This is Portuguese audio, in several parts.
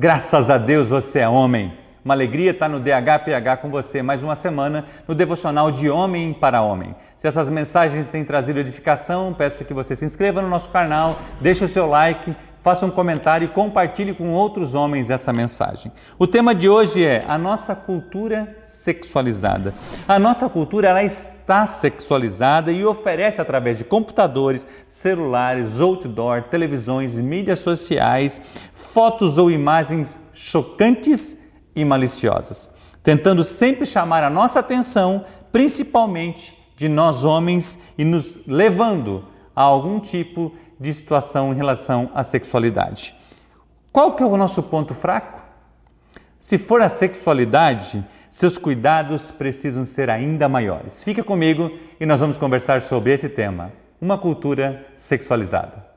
Graças a Deus você é homem. Uma alegria estar no DHPH com você mais uma semana no devocional de Homem para Homem. Se essas mensagens têm trazido edificação, peço que você se inscreva no nosso canal, deixe o seu like, faça um comentário e compartilhe com outros homens essa mensagem. O tema de hoje é a nossa cultura sexualizada. A nossa cultura ela está sexualizada e oferece através de computadores, celulares, outdoor, televisões, mídias sociais, fotos ou imagens chocantes e maliciosas, tentando sempre chamar a nossa atenção, principalmente de nós homens e nos levando a algum tipo de de situação em relação à sexualidade. Qual que é o nosso ponto fraco? Se for a sexualidade, seus cuidados precisam ser ainda maiores. Fica comigo e nós vamos conversar sobre esse tema, uma cultura sexualizada.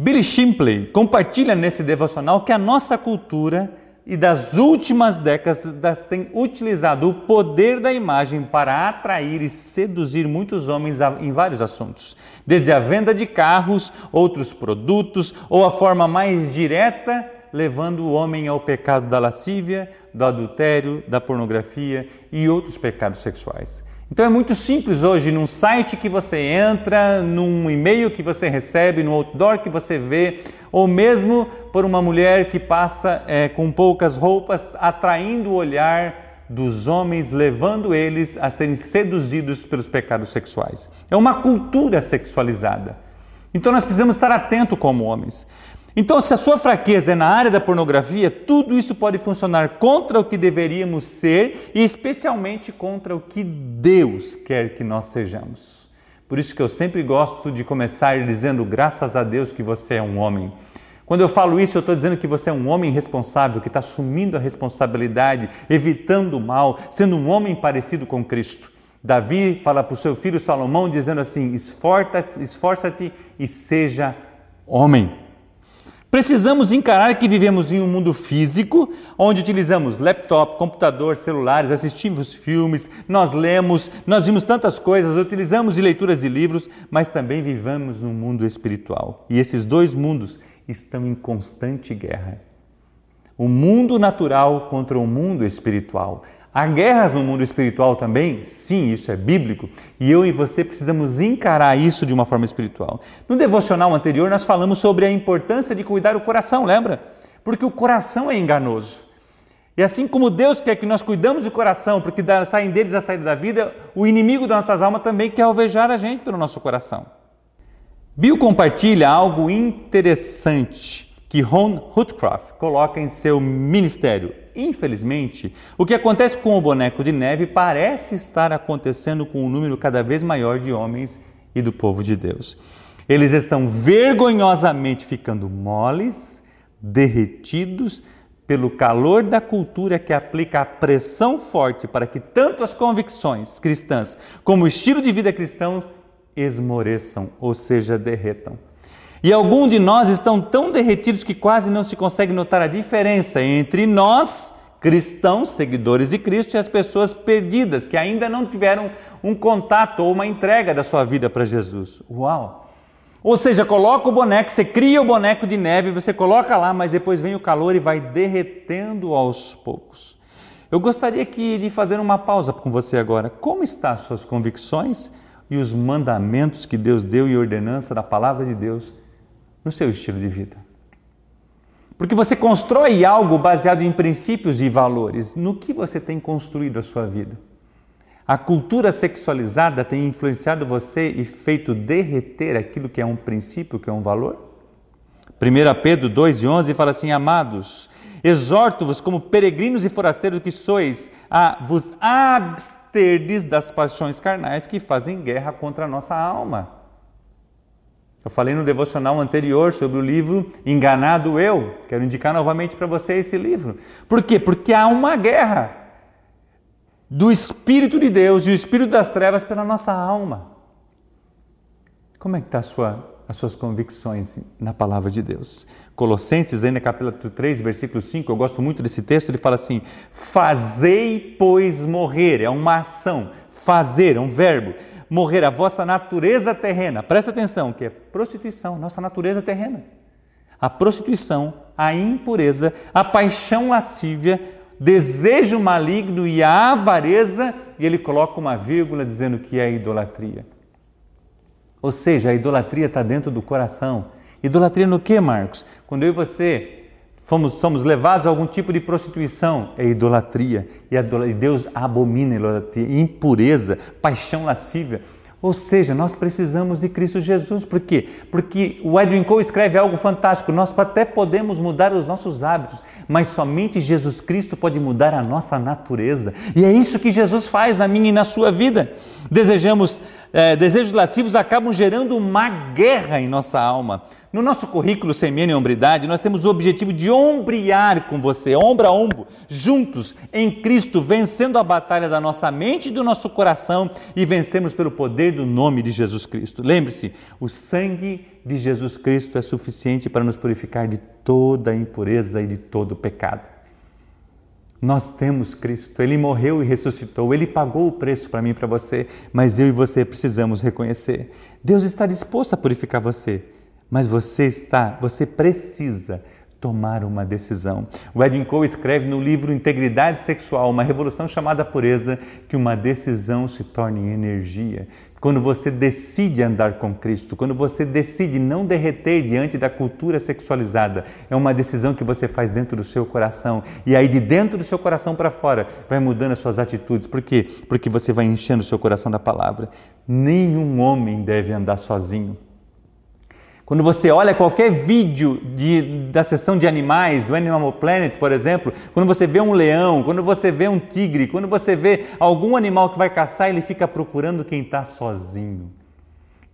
Billy Shipley compartilha nesse devocional que a nossa cultura e das últimas décadas tem utilizado o poder da imagem para atrair e seduzir muitos homens em vários assuntos, desde a venda de carros, outros produtos ou a forma mais direta, levando o homem ao pecado da lascívia, do adultério, da pornografia e outros pecados sexuais. Então é muito simples hoje, num site que você entra, num e-mail que você recebe, no outdoor que você vê, ou mesmo por uma mulher que passa é, com poucas roupas, atraindo o olhar dos homens, levando eles a serem seduzidos pelos pecados sexuais. É uma cultura sexualizada. Então nós precisamos estar atentos como homens. Então, se a sua fraqueza é na área da pornografia, tudo isso pode funcionar contra o que deveríamos ser e especialmente contra o que Deus quer que nós sejamos. Por isso que eu sempre gosto de começar dizendo graças a Deus que você é um homem. Quando eu falo isso, eu estou dizendo que você é um homem responsável, que está assumindo a responsabilidade, evitando o mal, sendo um homem parecido com Cristo. Davi fala para o seu filho Salomão, dizendo assim: esforça-te esforça e seja homem. Precisamos encarar que vivemos em um mundo físico, onde utilizamos laptop, computador, celulares, assistimos filmes, nós lemos, nós vimos tantas coisas, utilizamos de leituras de livros, mas também vivemos num mundo espiritual. E esses dois mundos estão em constante guerra. O mundo natural contra o mundo espiritual. Há guerras no mundo espiritual também? Sim, isso é bíblico. E eu e você precisamos encarar isso de uma forma espiritual. No devocional anterior, nós falamos sobre a importância de cuidar o coração, lembra? Porque o coração é enganoso. E assim como Deus quer que nós cuidamos do coração, porque saem deles a saída da vida, o inimigo das nossas almas também quer alvejar a gente pelo nosso coração. Bill compartilha algo interessante que Ron Hutcroft coloca em seu ministério. Infelizmente, o que acontece com o boneco de neve parece estar acontecendo com um número cada vez maior de homens e do povo de Deus. Eles estão vergonhosamente ficando moles, derretidos pelo calor da cultura que aplica a pressão forte para que tanto as convicções cristãs como o estilo de vida cristão esmoreçam, ou seja, derretam. E alguns de nós estão tão derretidos que quase não se consegue notar a diferença entre nós, cristãos, seguidores de Cristo, e as pessoas perdidas, que ainda não tiveram um contato ou uma entrega da sua vida para Jesus. Uau! Ou seja, coloca o boneco, você cria o boneco de neve, você coloca lá, mas depois vem o calor e vai derretendo aos poucos. Eu gostaria que, de fazer uma pausa com você agora. Como estão as suas convicções e os mandamentos que Deus deu e ordenança da palavra de Deus no seu estilo de vida. Porque você constrói algo baseado em princípios e valores. No que você tem construído a sua vida? A cultura sexualizada tem influenciado você e feito derreter aquilo que é um princípio, que é um valor? 1 Pedro 2 e 11 fala assim: Amados, exorto-vos como peregrinos e forasteiros que sois, a vos absterdes das paixões carnais que fazem guerra contra a nossa alma. Eu falei no devocional anterior sobre o livro Enganado Eu. Quero indicar novamente para você esse livro. Por quê? Porque há uma guerra do Espírito de Deus e o Espírito das trevas pela nossa alma. Como é que está sua, as suas convicções na palavra de Deus? Colossenses, ainda capítulo 3, versículo 5, eu gosto muito desse texto, ele fala assim, Fazei, pois, morrer, é uma ação, fazer, é um verbo, morrer a vossa natureza terrena. Presta atenção, que é prostituição, nossa natureza terrena. A prostituição, a impureza, a paixão lascívia, desejo maligno e a avareza, e ele coloca uma vírgula dizendo que é idolatria. Ou seja, a idolatria está dentro do coração. Idolatria no que, Marcos? Quando eu e você fomos, somos levados a algum tipo de prostituição, é idolatria. E Deus abomina a idolatria, impureza, paixão lascívia. Ou seja, nós precisamos de Cristo Jesus. Por quê? Porque o Edwin Cole escreve algo fantástico. Nós até podemos mudar os nossos hábitos, mas somente Jesus Cristo pode mudar a nossa natureza. E é isso que Jesus faz na minha e na sua vida. Desejamos é, desejos lascivos acabam gerando uma guerra em nossa alma. No nosso currículo Semene e Hombridade, nós temos o objetivo de ombrear com você, ombro a ombro, juntos em Cristo, vencendo a batalha da nossa mente e do nosso coração e vencemos pelo poder do nome de Jesus Cristo. Lembre-se, o sangue de Jesus Cristo é suficiente para nos purificar de toda impureza e de todo pecado. Nós temos Cristo, Ele morreu e ressuscitou, Ele pagou o preço para mim e para você, mas eu e você precisamos reconhecer. Deus está disposto a purificar você, mas você está, você precisa tomar uma decisão. O Edwin Cole escreve no livro Integridade Sexual, uma revolução chamada pureza, que uma decisão se torne energia. Quando você decide andar com Cristo, quando você decide não derreter diante da cultura sexualizada, é uma decisão que você faz dentro do seu coração. E aí de dentro do seu coração para fora, vai mudando as suas atitudes. Por quê? Porque você vai enchendo o seu coração da palavra. Nenhum homem deve andar sozinho. Quando você olha qualquer vídeo de, da sessão de animais, do Animal Planet, por exemplo, quando você vê um leão, quando você vê um tigre, quando você vê algum animal que vai caçar, ele fica procurando quem está sozinho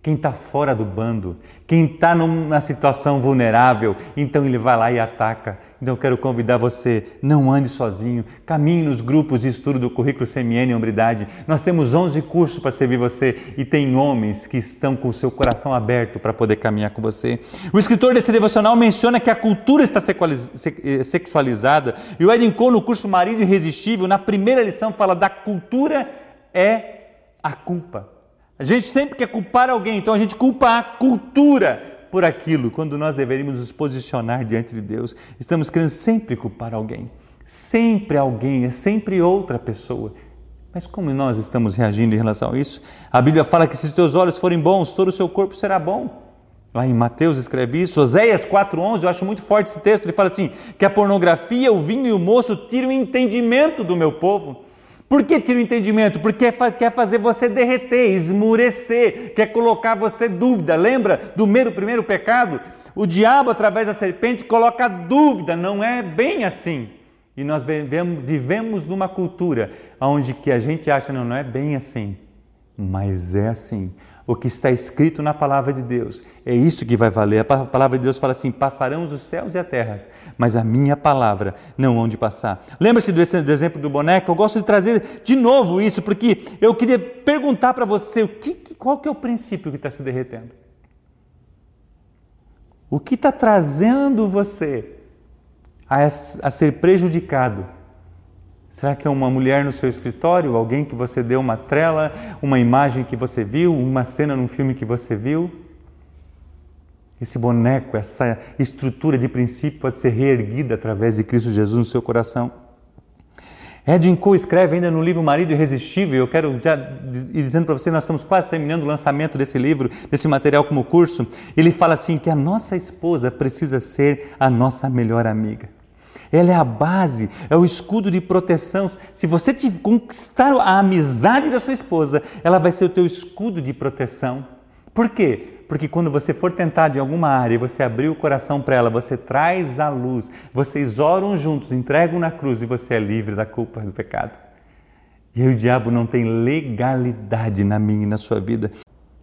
quem está fora do bando, quem está numa situação vulnerável, então ele vai lá e ataca. Então eu quero convidar você, não ande sozinho, caminhe nos grupos de estudo do currículo CMN Hombridade. Nós temos 11 cursos para servir você e tem homens que estão com o seu coração aberto para poder caminhar com você. O escritor desse devocional menciona que a cultura está eh, sexualizada e o Edin Cole, no curso Marido Irresistível, na primeira lição fala da cultura é a culpa. A gente sempre quer culpar alguém, então a gente culpa a cultura por aquilo, quando nós deveríamos nos posicionar diante de Deus. Estamos querendo sempre culpar alguém. Sempre alguém, é sempre outra pessoa. Mas como nós estamos reagindo em relação a isso? A Bíblia fala que se os teus olhos forem bons, todo o seu corpo será bom. Lá em Mateus escreve isso, Oséias 4,11, eu acho muito forte esse texto. Ele fala assim: que a pornografia, o vinho e o moço tiram o entendimento do meu povo. Por que tira o entendimento? Porque quer fazer você derreter, esmurecer, quer colocar você dúvida. Lembra do primeiro, primeiro pecado? O diabo, através da serpente, coloca dúvida, não é bem assim. E nós vivemos, vivemos numa cultura onde que a gente acha, não, não é bem assim, mas é assim o que está escrito na palavra de Deus. É isso que vai valer. A palavra de Deus fala assim: passarão os céus e a terra, mas a minha palavra não hão de passar. Lembra-se do, exemplo do boneco? Eu gosto de trazer de novo isso, porque eu queria perguntar para você o que, qual que é o princípio que está se derretendo. O que está trazendo você a ser prejudicado Será que é uma mulher no seu escritório, alguém que você deu uma trela, uma imagem que você viu, uma cena num filme que você viu? Esse boneco, essa estrutura de princípio pode ser reerguida através de Cristo Jesus no seu coração. Edwin Cole escreve ainda no livro Marido Irresistível, eu quero já ir dizendo para você, nós estamos quase terminando o lançamento desse livro, desse material como curso. Ele fala assim que a nossa esposa precisa ser a nossa melhor amiga. Ela é a base, é o escudo de proteção. Se você te conquistar a amizade da sua esposa, ela vai ser o teu escudo de proteção. Por quê? Porque quando você for tentado em alguma área e você abrir o coração para ela, você traz a luz, vocês oram juntos, entregam na cruz e você é livre da culpa do pecado. E o diabo não tem legalidade na minha e na sua vida.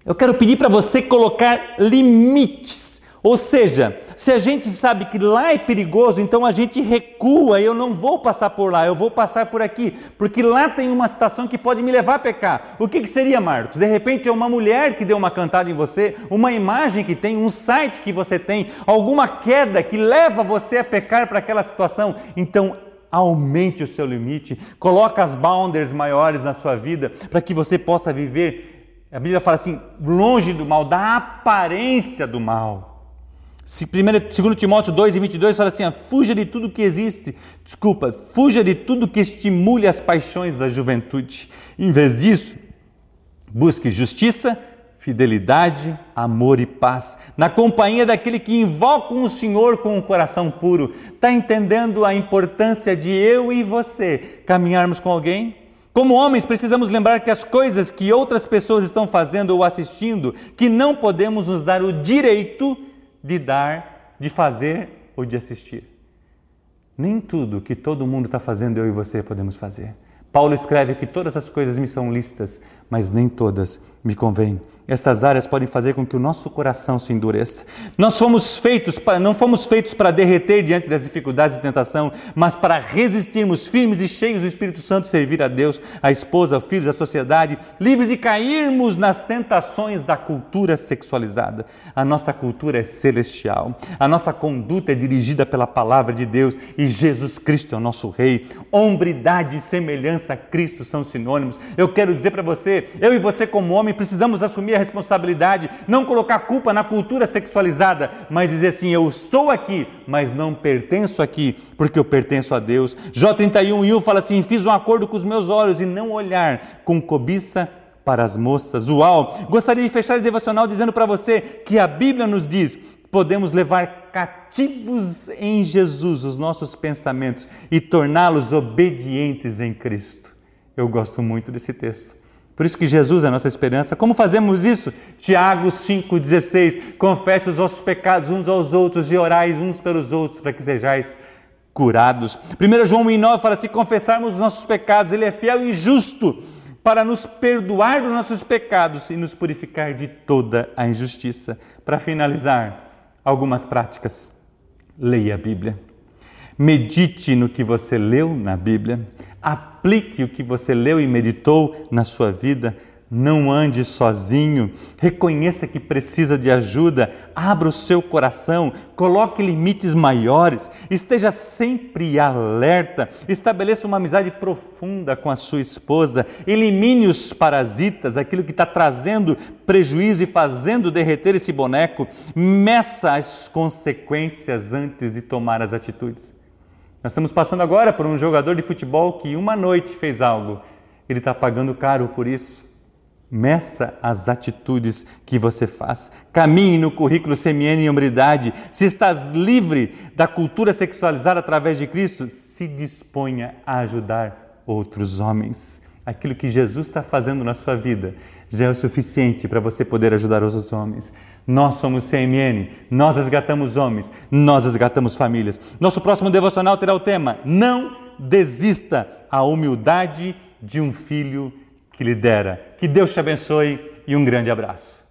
Eu quero pedir para você colocar limites ou seja, se a gente sabe que lá é perigoso, então a gente recua, eu não vou passar por lá, eu vou passar por aqui, porque lá tem uma situação que pode me levar a pecar. O que, que seria, Marcos? De repente é uma mulher que deu uma cantada em você, uma imagem que tem, um site que você tem, alguma queda que leva você a pecar para aquela situação. Então aumente o seu limite, coloque as boundaries maiores na sua vida para que você possa viver A Bíblia fala assim: longe do mal, da aparência do mal. Se 2 Timóteo 2 e 22 fala assim: fuja de tudo que existe, desculpa, fuja de tudo que estimule as paixões da juventude. Em vez disso, busque justiça, fidelidade, amor e paz, na companhia daquele que invoca o Senhor com um coração puro. Está entendendo a importância de eu e você caminharmos com alguém? Como homens, precisamos lembrar que as coisas que outras pessoas estão fazendo ou assistindo, que não podemos nos dar o direito de dar, de fazer ou de assistir. Nem tudo que todo mundo está fazendo eu e você podemos fazer. Paulo escreve que todas as coisas me são listas, mas nem todas me convêm. Estas áreas podem fazer com que o nosso coração se endureça. Nós fomos feitos, para, não fomos feitos para derreter diante das dificuldades e tentação, mas para resistirmos firmes e cheios do Espírito Santo, servir a Deus, a esposa, filhos, a sociedade, livres de cairmos nas tentações da cultura sexualizada. A nossa cultura é celestial. A nossa conduta é dirigida pela palavra de Deus e Jesus Cristo é o nosso Rei. Hombridade e semelhança a Cristo são sinônimos. Eu quero dizer para você, eu e você como homem precisamos assumir a responsabilidade, não colocar culpa na cultura sexualizada, mas dizer assim: eu estou aqui, mas não pertenço aqui, porque eu pertenço a Deus. Jó 31 e 1 fala assim: fiz um acordo com os meus olhos e não olhar com cobiça para as moças. Uau! Gostaria de fechar o devocional dizendo para você que a Bíblia nos diz podemos levar cativos em Jesus os nossos pensamentos e torná-los obedientes em Cristo. Eu gosto muito desse texto. Por isso que Jesus é a nossa esperança. Como fazemos isso? Tiago 5,16. Confesse os vossos pecados uns aos outros e orais uns pelos outros para que sejais curados. 1 João 1,9 fala: se confessarmos os nossos pecados, Ele é fiel e justo para nos perdoar dos nossos pecados e nos purificar de toda a injustiça. Para finalizar, algumas práticas. Leia a Bíblia. Medite no que você leu na Bíblia, aplique o que você leu e meditou na sua vida. Não ande sozinho, reconheça que precisa de ajuda, abra o seu coração, coloque limites maiores, esteja sempre alerta, estabeleça uma amizade profunda com a sua esposa, elimine os parasitas, aquilo que está trazendo prejuízo e fazendo derreter esse boneco, meça as consequências antes de tomar as atitudes. Nós estamos passando agora por um jogador de futebol que uma noite fez algo. Ele está pagando caro por isso. Meça as atitudes que você faz. Caminhe no currículo CMN em hombridade. Se estás livre da cultura sexualizada através de Cristo, se disponha a ajudar outros homens. Aquilo que Jesus está fazendo na sua vida já é o suficiente para você poder ajudar os outros homens. Nós somos CMN, nós resgatamos homens, nós resgatamos famílias. Nosso próximo devocional terá o tema: Não desista a humildade de um filho que lidera. Que Deus te abençoe e um grande abraço.